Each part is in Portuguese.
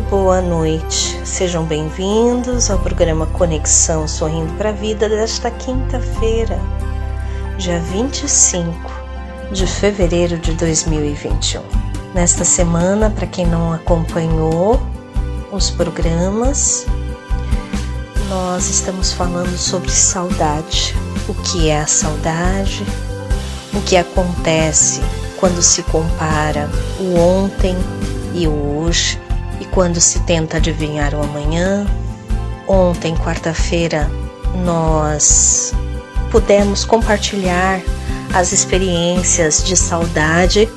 boa noite. Sejam bem-vindos ao programa Conexão Sorrindo para a Vida desta quinta-feira, dia 25 de fevereiro de 2021. Nesta semana, para quem não acompanhou os programas, nós estamos falando sobre saudade. O que é a saudade? o que acontece quando se compara o ontem e o hoje quando se tenta adivinhar o amanhã. Ontem, quarta-feira, nós pudemos compartilhar as experiências de saudade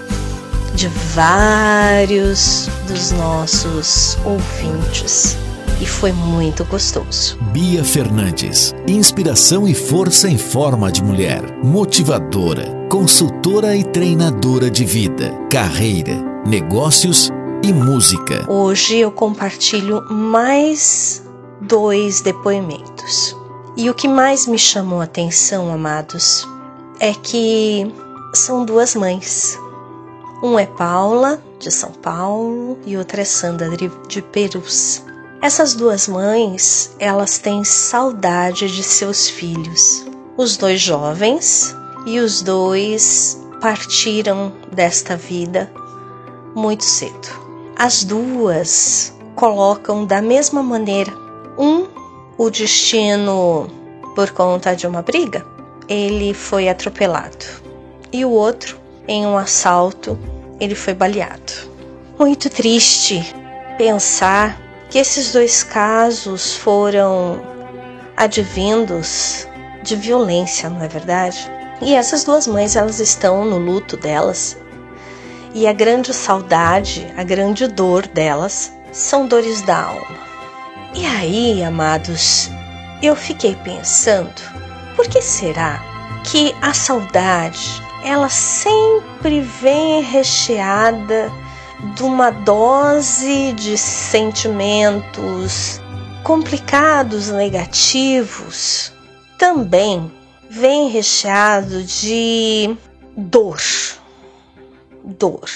de vários dos nossos ouvintes e foi muito gostoso. Bia Fernandes, inspiração e força em forma de mulher, motivadora, consultora e treinadora de vida, carreira, negócios e música. Hoje eu compartilho mais dois depoimentos. E o que mais me chamou a atenção, amados, é que são duas mães. Um é Paula, de São Paulo, e outra é Sandra de Perus. Essas duas mães, elas têm saudade de seus filhos. Os dois jovens e os dois partiram desta vida muito cedo. As duas colocam da mesma maneira um o destino por conta de uma briga, ele foi atropelado, e o outro em um assalto, ele foi baleado. Muito triste pensar que esses dois casos foram advindos de violência, não é verdade? E essas duas mães, elas estão no luto delas. E a grande saudade, a grande dor delas são dores da alma. E aí, amados, eu fiquei pensando, por que será que a saudade, ela sempre vem recheada de uma dose de sentimentos complicados, negativos, também vem recheado de dor. Dor.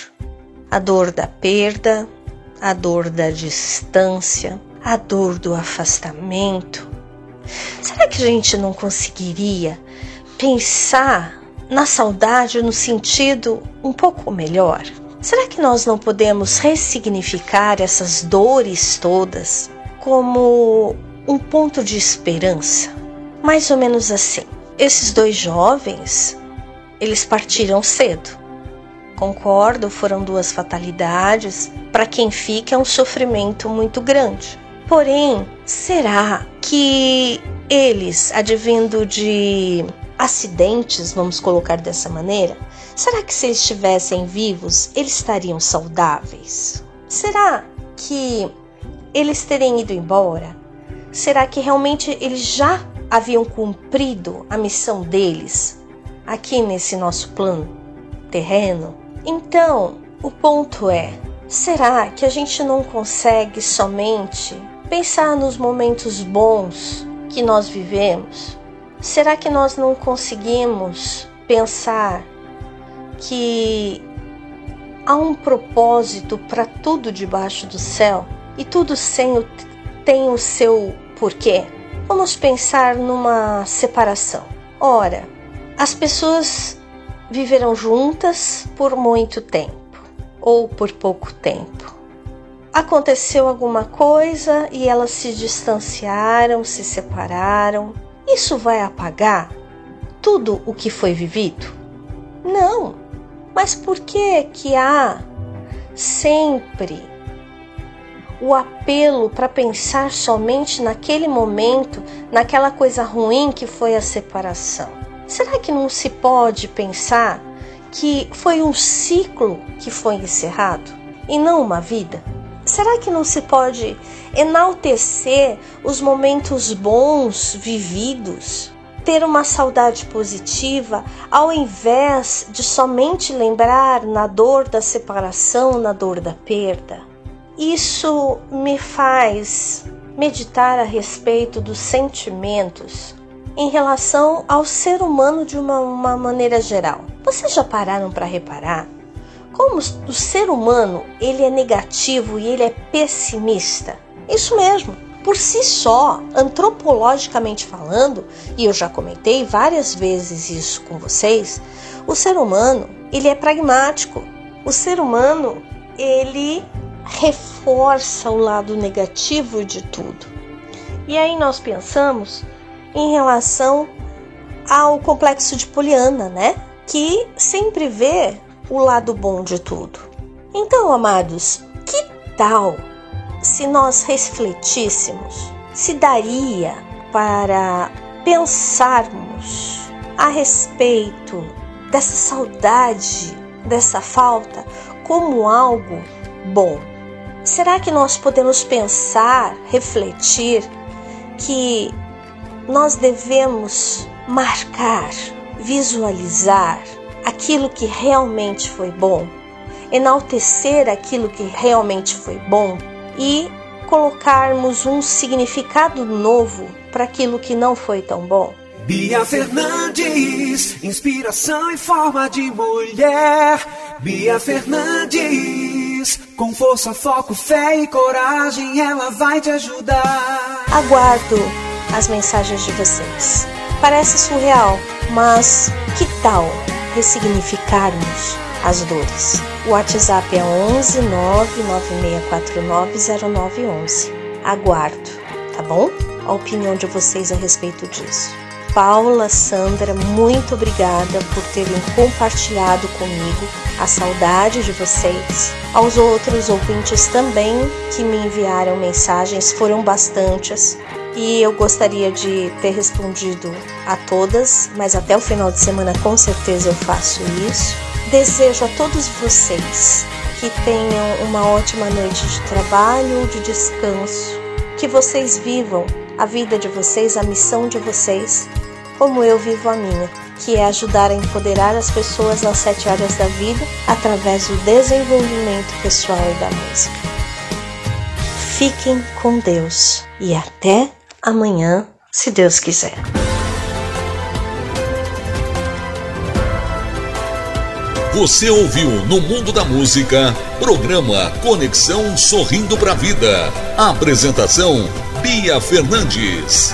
A dor da perda, a dor da distância, a dor do afastamento. Será que a gente não conseguiria pensar na saudade no sentido um pouco melhor? Será que nós não podemos ressignificar essas dores todas como um ponto de esperança? Mais ou menos assim. Esses dois jovens, eles partiram cedo. Concordo, foram duas fatalidades. Para quem fica é um sofrimento muito grande. Porém, será que eles, advindo de acidentes, vamos colocar dessa maneira, Será que se eles estivessem vivos, eles estariam saudáveis? Será que eles terem ido embora? Será que realmente eles já haviam cumprido a missão deles aqui nesse nosso plano terreno? Então, o ponto é: será que a gente não consegue somente pensar nos momentos bons que nós vivemos? Será que nós não conseguimos pensar que há um propósito para tudo debaixo do céu e tudo o, tem o seu porquê. Vamos pensar numa separação. Ora, as pessoas viveram juntas por muito tempo ou por pouco tempo. aconteceu alguma coisa e elas se distanciaram, se separaram. Isso vai apagar tudo o que foi vivido? Não. Mas por que que há sempre o apelo para pensar somente naquele momento, naquela coisa ruim que foi a separação? Será que não se pode pensar que foi um ciclo que foi encerrado e não uma vida? Será que não se pode enaltecer os momentos bons vividos? Ter uma saudade positiva ao invés de somente lembrar na dor da separação, na dor da perda? Isso me faz meditar a respeito dos sentimentos em relação ao ser humano de uma, uma maneira geral. Vocês já pararam para reparar como o ser humano ele é negativo e ele é pessimista? Isso mesmo. Por si só, antropologicamente falando, e eu já comentei várias vezes isso com vocês, o ser humano ele é pragmático. O ser humano ele reforça o lado negativo de tudo. E aí nós pensamos em relação ao complexo de Poliana, né? Que sempre vê o lado bom de tudo. Então, amados, que tal se nós refletíssemos? Se daria para pensarmos a respeito dessa saudade, dessa falta, como algo bom? Será que nós podemos pensar, refletir que nós devemos marcar, visualizar aquilo que realmente foi bom, enaltecer aquilo que realmente foi bom e colocarmos um significado novo para aquilo que não foi tão bom. Bia Fernandes, inspiração em forma de mulher. Bia Fernandes, com força, foco, fé e coragem, ela vai te ajudar. Aguardo as mensagens de vocês. Parece surreal, mas que tal ressignificarmos as dores. O WhatsApp é 11 996490911. Aguardo, tá bom? A opinião de vocês a respeito disso. Paula, Sandra, muito obrigada por terem compartilhado comigo a saudade de vocês. Aos outros ouvintes também que me enviaram mensagens, foram bastantes e eu gostaria de ter respondido a todas, mas até o final de semana com certeza eu faço isso. Desejo a todos vocês que tenham uma ótima noite de trabalho, de descanso, que vocês vivam a vida de vocês, a missão de vocês, como eu vivo a minha, que é ajudar a empoderar as pessoas nas sete áreas da vida através do desenvolvimento pessoal e da música. Fiquem com Deus e até amanhã, se Deus quiser. Você ouviu no Mundo da Música, programa Conexão Sorrindo para a Vida. Apresentação Bia Fernandes.